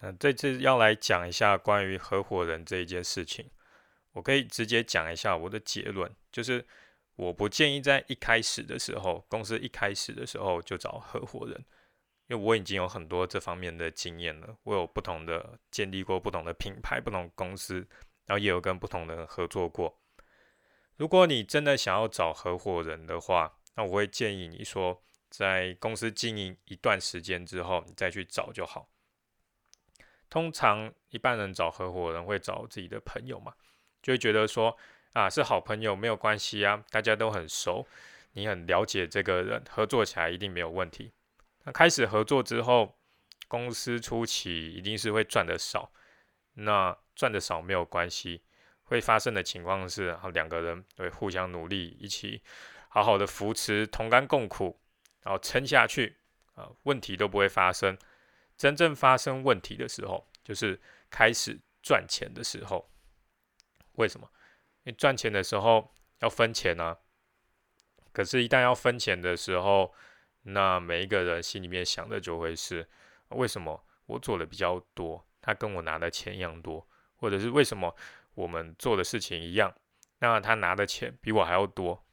那这次要来讲一下关于合伙人这一件事情，我可以直接讲一下我的结论，就是我不建议在一开始的时候，公司一开始的时候就找合伙人，因为我已经有很多这方面的经验了，我有不同的建立过不同的品牌、不同公司，然后也有跟不同的人合作过。如果你真的想要找合伙人的话，那我会建议你说，在公司经营一段时间之后，你再去找就好。通常一般人找合伙人会找自己的朋友嘛，就会觉得说啊是好朋友没有关系啊，大家都很熟，你很了解这个人，合作起来一定没有问题。那开始合作之后，公司初期一定是会赚的少，那赚的少没有关系。会发生的情况是，然两个人会互相努力，一起好好的扶持，同甘共苦，然后撑下去，啊，问题都不会发生。真正发生问题的时候，就是开始赚钱的时候。为什么？因为赚钱的时候要分钱啊。可是，一旦要分钱的时候，那每一个人心里面想的就会是：为什么我做的比较多，他跟我拿的钱一样多？或者是为什么？我们做的事情一样，那他拿的钱比我还要多，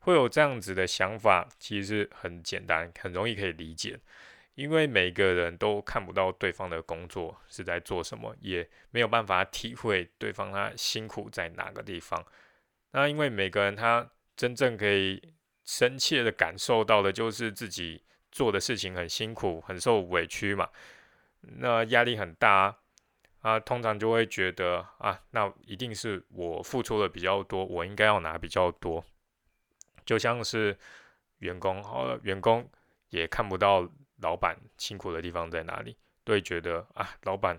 会有这样子的想法，其实很简单，很容易可以理解，因为每个人都看不到对方的工作是在做什么，也没有办法体会对方他辛苦在哪个地方。那因为每个人他真正可以深切的感受到的，就是自己做的事情很辛苦，很受委屈嘛，那压力很大。啊，通常就会觉得啊，那一定是我付出的比较多，我应该要拿比较多。就像是员工，好了，员工也看不到老板辛苦的地方在哪里，都会觉得啊，老板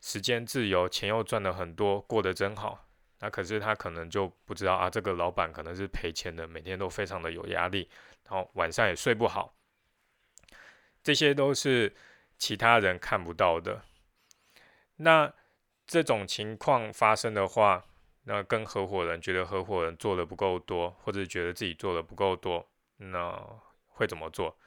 时间自由，钱又赚了很多，过得真好。那可是他可能就不知道啊，这个老板可能是赔钱的，每天都非常的有压力，然后晚上也睡不好。这些都是其他人看不到的。那这种情况发生的话，那跟合伙人觉得合伙人做的不够多，或者觉得自己做的不够多，那会怎么做？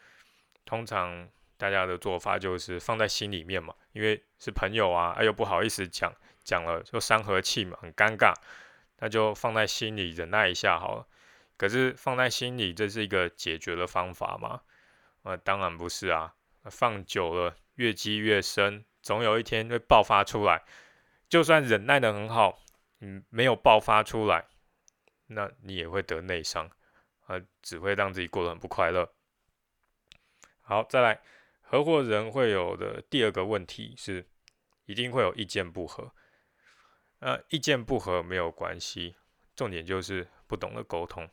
通常大家的做法就是放在心里面嘛，因为是朋友啊，哎又不好意思讲，讲了就伤和气嘛，很尴尬，那就放在心里忍耐一下好了。可是放在心里，这是一个解决的方法吗？呃，当然不是啊，放久了越积越深。总有一天会爆发出来，就算忍耐的很好，嗯，没有爆发出来，那你也会得内伤，啊，只会让自己过得很不快乐。好，再来，合伙人会有的第二个问题是，一定会有意见不合。呃，意见不合没有关系，重点就是不懂得沟通。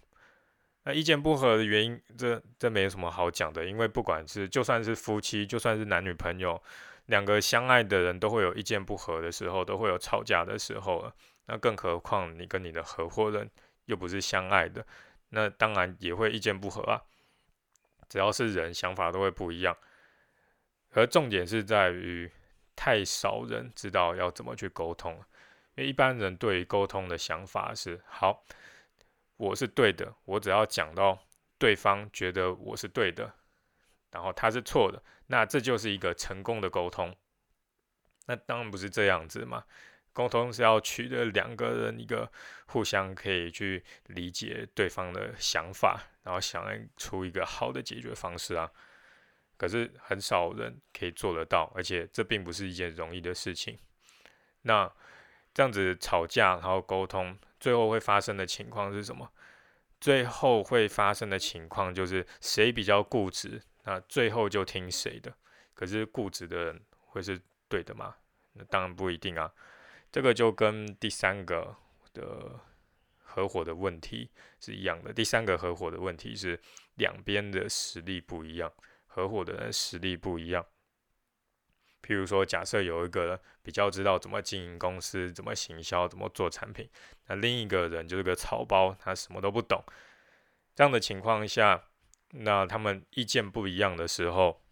那意见不合的原因，这这没有什么好讲的，因为不管是就算是夫妻，就算是男女朋友。两个相爱的人都会有意见不合的时候，都会有吵架的时候了。那更何况你跟你的合伙人又不是相爱的，那当然也会意见不合啊。只要是人，想法都会不一样。而重点是在于，太少人知道要怎么去沟通。因为一般人对于沟通的想法是：好，我是对的，我只要讲到对方觉得我是对的。然后他是错的，那这就是一个成功的沟通。那当然不是这样子嘛，沟通是要取得两个人一个互相可以去理解对方的想法，然后想出一个好的解决方式啊。可是很少人可以做得到，而且这并不是一件容易的事情。那这样子吵架，然后沟通，最后会发生的情况是什么？最后会发生的情况就是谁比较固执。那最后就听谁的？可是固执的人会是对的吗？那当然不一定啊。这个就跟第三个的合伙的问题是一样的。第三个合伙的问题是两边的实力不一样，合伙的人实力不一样。譬如说，假设有一个人比较知道怎么经营公司、怎么行销、怎么做产品，那另一个人就是个草包，他什么都不懂。这样的情况下。那他们意见不一样的时候，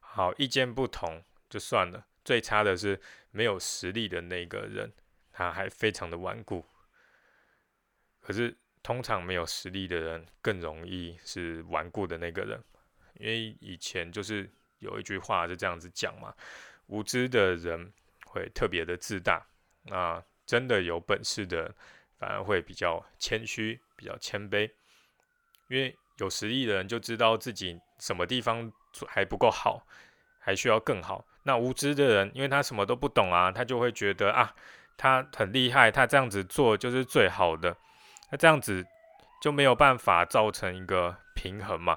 好，意见不同就算了。最差的是没有实力的那个人，他还非常的顽固。可是通常没有实力的人更容易是顽固的那个人，因为以前就是有一句话是这样子讲嘛：无知的人会特别的自大，那真的有本事的反而会比较谦虚，比较谦卑。因为有实力的人就知道自己什么地方还不够好，还需要更好。那无知的人，因为他什么都不懂啊，他就会觉得啊，他很厉害，他这样子做就是最好的。那这样子就没有办法造成一个平衡嘛？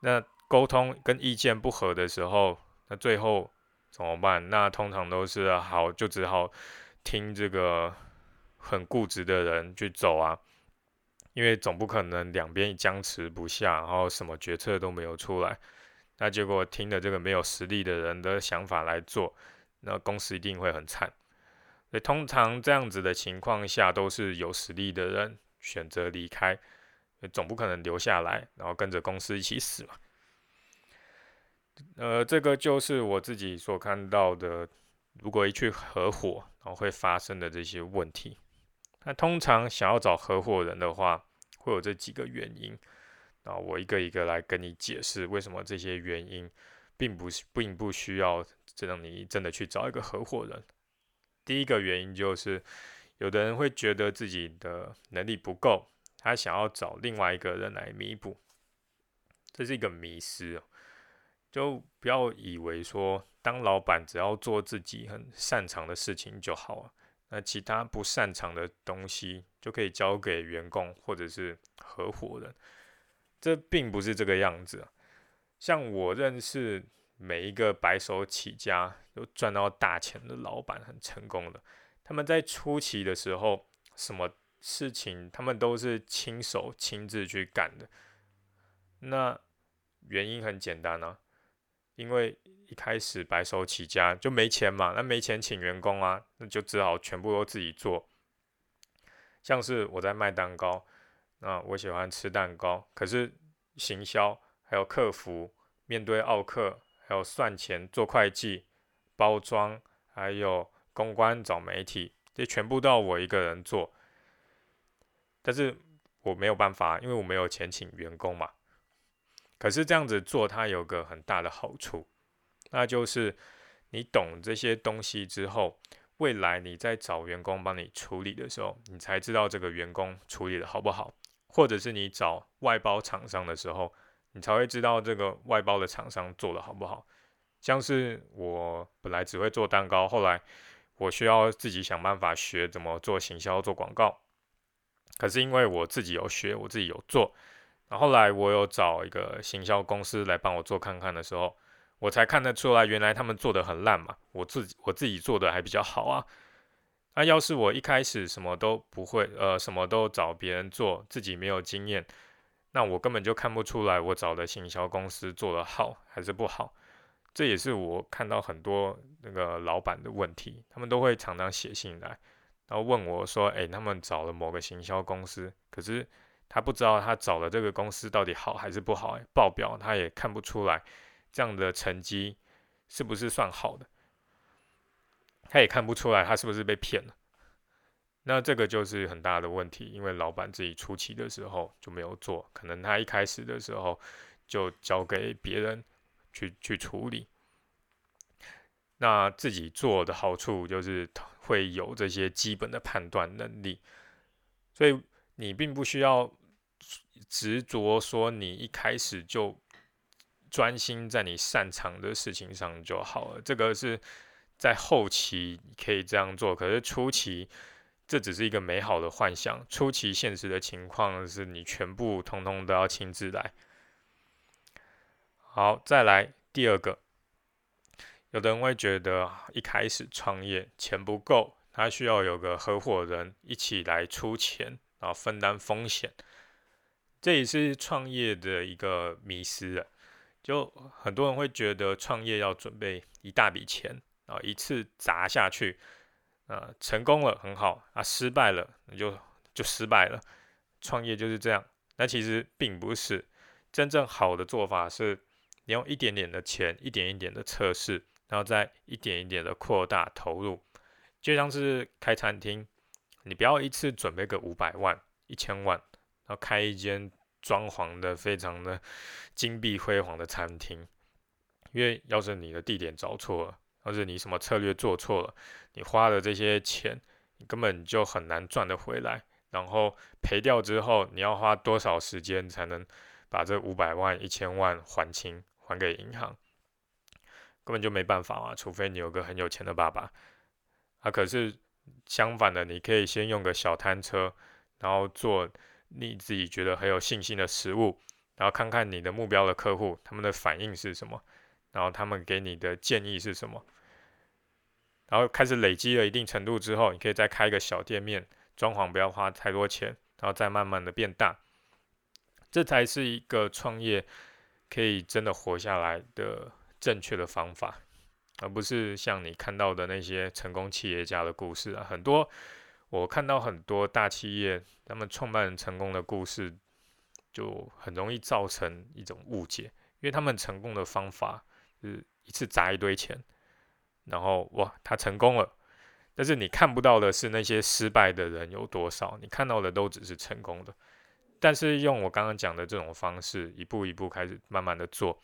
那沟通跟意见不合的时候，那最后怎么办？那通常都是好，就只好听这个很固执的人去走啊。因为总不可能两边僵持不下，然后什么决策都没有出来。那结果听了这个没有实力的人的想法来做，那公司一定会很惨。所以通常这样子的情况下，都是有实力的人选择离开，总不可能留下来，然后跟着公司一起死嘛。呃，这个就是我自己所看到的，如果一去合伙，然后会发生的这些问题。那通常想要找合伙人的话，会有这几个原因。那我一个一个来跟你解释，为什么这些原因并不是并不需要让你真的去找一个合伙人。第一个原因就是，有的人会觉得自己的能力不够，他想要找另外一个人来弥补，这是一个迷失。就不要以为说当老板只要做自己很擅长的事情就好了。那其他不擅长的东西就可以交给员工或者是合伙人，这并不是这个样子。像我认识每一个白手起家又赚到大钱的老板，很成功的，他们在初期的时候，什么事情他们都是亲手亲自去干的。那原因很简单啊，因为。一开始白手起家就没钱嘛，那没钱请员工啊，那就只好全部都自己做。像是我在卖蛋糕，啊我喜欢吃蛋糕，可是行销还有客服，面对奥客，还有算钱、做会计、包装，还有公关找媒体，这全部都要我一个人做。但是我没有办法，因为我没有钱请员工嘛。可是这样子做，它有个很大的好处。那就是你懂这些东西之后，未来你在找员工帮你处理的时候，你才知道这个员工处理的好不好，或者是你找外包厂商的时候，你才会知道这个外包的厂商做的好不好。像是我本来只会做蛋糕，后来我需要自己想办法学怎么做行销、做广告，可是因为我自己有学，我自己有做，然后来我有找一个行销公司来帮我做看看的时候。我才看得出来，原来他们做的很烂嘛，我自己我自己做的还比较好啊。那要是我一开始什么都不会，呃，什么都找别人做，自己没有经验，那我根本就看不出来我找的行销公司做的好还是不好。这也是我看到很多那个老板的问题，他们都会常常写信来，然后问我说：“诶，他们找了某个行销公司，可是他不知道他找的这个公司到底好还是不好，报表他也看不出来。”这样的成绩是不是算好的？他也看不出来他是不是被骗了。那这个就是很大的问题，因为老板自己初期的时候就没有做，可能他一开始的时候就交给别人去去处理。那自己做的好处就是会有这些基本的判断能力，所以你并不需要执着说你一开始就。专心在你擅长的事情上就好了。这个是在后期可以这样做，可是初期这只是一个美好的幻想。初期现实的情况是你全部通通都要亲自来。好，再来第二个，有的人会觉得一开始创业钱不够，他需要有个合伙人一起来出钱，然后分担风险。这也是创业的一个迷失了。就很多人会觉得创业要准备一大笔钱啊，一次砸下去，啊，成功了很好啊，失败了那就就失败了。创业就是这样，那其实并不是真正好的做法是，你用一点点的钱，一点一点的测试，然后再一点一点的扩大投入，就像是开餐厅，你不要一次准备个五百万、一千万，然后开一间。装潢的非常的 金碧辉煌的餐厅，因为要是你的地点找错了，或是你什么策略做错了，你花的这些钱，你根本就很难赚得回来。然后赔掉之后，你要花多少时间才能把这五百万、一千万还清，还给银行？根本就没办法嘛，除非你有个很有钱的爸爸。啊，可是相反的，你可以先用个小摊车，然后做你自己觉得很有信心的食物，然后看看你的目标的客户他们的反应是什么，然后他们给你的建议是什么，然后开始累积了一定程度之后，你可以再开一个小店面，装潢不要花太多钱，然后再慢慢的变大，这才是一个创业可以真的活下来的。正确的方法，而不是像你看到的那些成功企业家的故事啊。很多我看到很多大企业他们创办成功的故事，就很容易造成一种误解，因为他们成功的方法是一次砸一堆钱，然后哇，他成功了。但是你看不到的是那些失败的人有多少，你看到的都只是成功的。但是用我刚刚讲的这种方式，一步一步开始慢慢的做。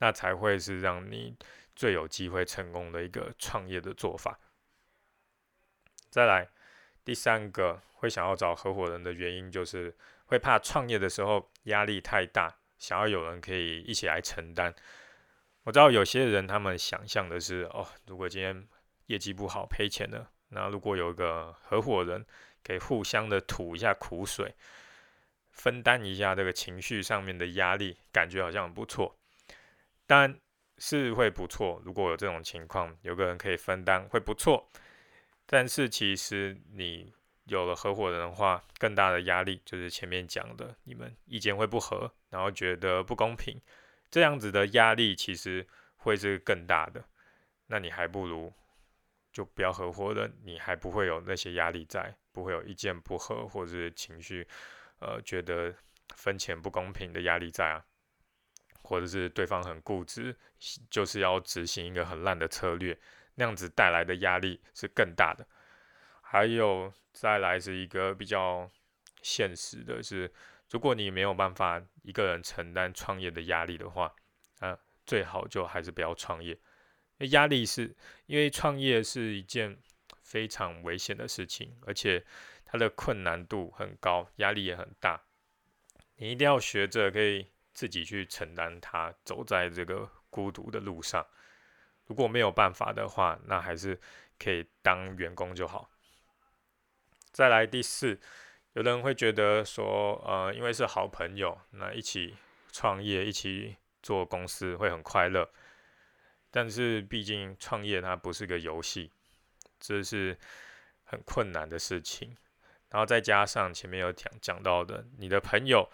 那才会是让你最有机会成功的一个创业的做法。再来，第三个会想要找合伙人的原因，就是会怕创业的时候压力太大，想要有人可以一起来承担。我知道有些人他们想象的是，哦，如果今天业绩不好赔钱了，那如果有个合伙人可以互相的吐一下苦水，分担一下这个情绪上面的压力，感觉好像很不错。但是会不错，如果有这种情况，有个人可以分担会不错。但是其实你有了合伙人的话，更大的压力就是前面讲的，你们意见会不合，然后觉得不公平，这样子的压力其实会是更大的。那你还不如就不要合伙人，你还不会有那些压力在，不会有意见不合或者是情绪，呃，觉得分钱不公平的压力在啊。或者是对方很固执，就是要执行一个很烂的策略，那样子带来的压力是更大的。还有再来是一个比较现实的，是如果你没有办法一个人承担创业的压力的话，啊，最好就还是不要创业。压力是因为创业是一件非常危险的事情，而且它的困难度很高，压力也很大。你一定要学着可以。自己去承担它，走在这个孤独的路上。如果没有办法的话，那还是可以当员工就好。再来第四，有人会觉得说，呃，因为是好朋友，那一起创业、一起做公司会很快乐。但是毕竟创业它不是个游戏，这是很困难的事情。然后再加上前面有讲讲到的，你的朋友。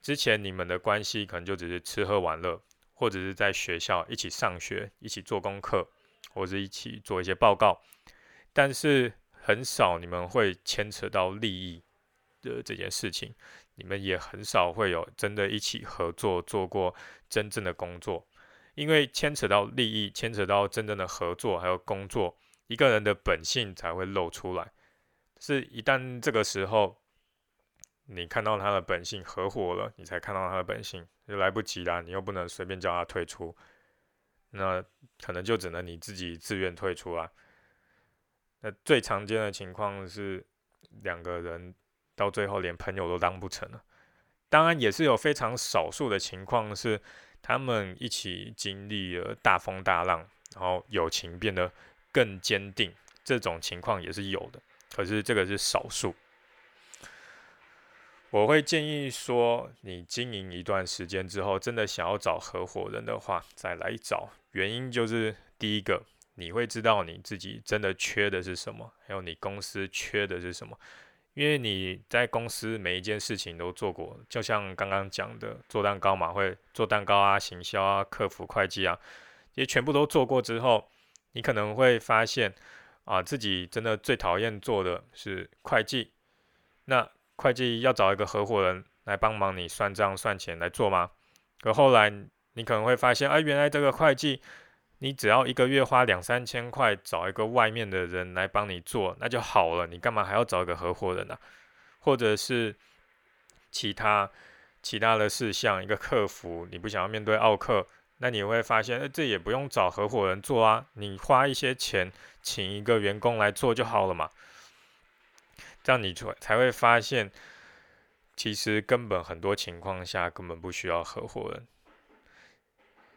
之前你们的关系可能就只是吃喝玩乐，或者是在学校一起上学、一起做功课，或者一起做一些报告，但是很少你们会牵扯到利益的这件事情。你们也很少会有真的一起合作做过真正的工作，因为牵扯到利益、牵扯到真正的合作还有工作，一个人的本性才会露出来。是一旦这个时候。你看到他的本性合伙了，你才看到他的本性，就来不及啦。你又不能随便叫他退出，那可能就只能你自己自愿退出啦。那最常见的情况是两个人到最后连朋友都当不成了。当然也是有非常少数的情况是他们一起经历了大风大浪，然后友情变得更坚定，这种情况也是有的。可是这个是少数。我会建议说，你经营一段时间之后，真的想要找合伙人的话，再来找。原因就是第一个，你会知道你自己真的缺的是什么，还有你公司缺的是什么。因为你在公司每一件事情都做过，就像刚刚讲的，做蛋糕嘛，会做蛋糕啊，行销啊，客服、会计啊，这些全部都做过之后，你可能会发现啊，自己真的最讨厌做的是会计。那会计要找一个合伙人来帮忙你算账算钱来做吗？可后来你可能会发现，哎，原来这个会计，你只要一个月花两三千块找一个外面的人来帮你做，那就好了。你干嘛还要找一个合伙人呢？或者是其他其他的事项，一个客服，你不想要面对奥客，那你会发现，这也不用找合伙人做啊，你花一些钱请一个员工来做就好了嘛。这样你才才会发现，其实根本很多情况下根本不需要合伙人。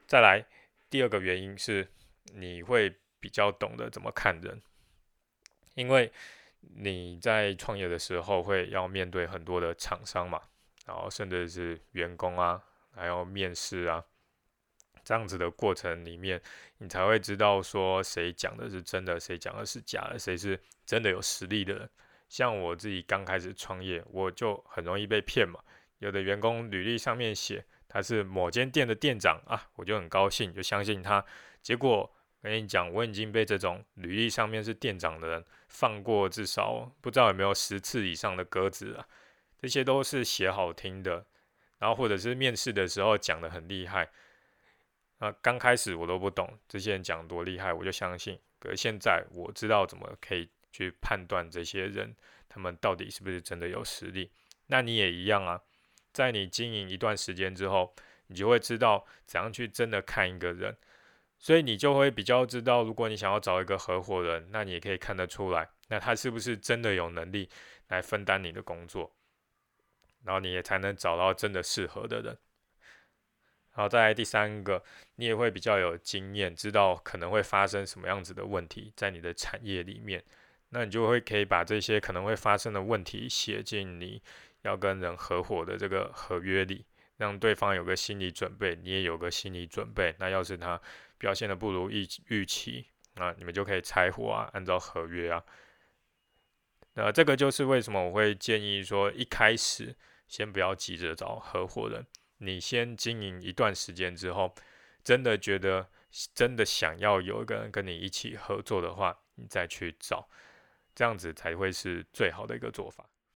再来，第二个原因是你会比较懂得怎么看人，因为你在创业的时候会要面对很多的厂商嘛，然后甚至是员工啊，还有面试啊。这样子的过程里面，你才会知道说谁讲的是真的，谁讲的是假的，谁是真的有实力的人。像我自己刚开始创业，我就很容易被骗嘛。有的员工履历上面写他是某间店的店长啊，我就很高兴，就相信他。结果跟你讲，我已经被这种履历上面是店长的人放过至少不知道有没有十次以上的鸽子了。这些都是写好听的，然后或者是面试的时候讲的很厉害。啊，刚开始我都不懂这些人讲多厉害，我就相信。可是现在我知道怎么可以去判断这些人，他们到底是不是真的有实力。那你也一样啊，在你经营一段时间之后，你就会知道怎样去真的看一个人，所以你就会比较知道，如果你想要找一个合伙人，那你也可以看得出来，那他是不是真的有能力来分担你的工作，然后你也才能找到真的适合的人。然后再来第三个，你也会比较有经验，知道可能会发生什么样子的问题在你的产业里面，那你就会可以把这些可能会发生的问题写进你要跟人合伙的这个合约里，让对方有个心理准备，你也有个心理准备。那要是他表现的不如预预期，那你们就可以拆伙啊，按照合约啊。那这个就是为什么我会建议说，一开始先不要急着找合伙人。你先经营一段时间之后，真的觉得真的想要有一个人跟你一起合作的话，你再去找，这样子才会是最好的一个做法。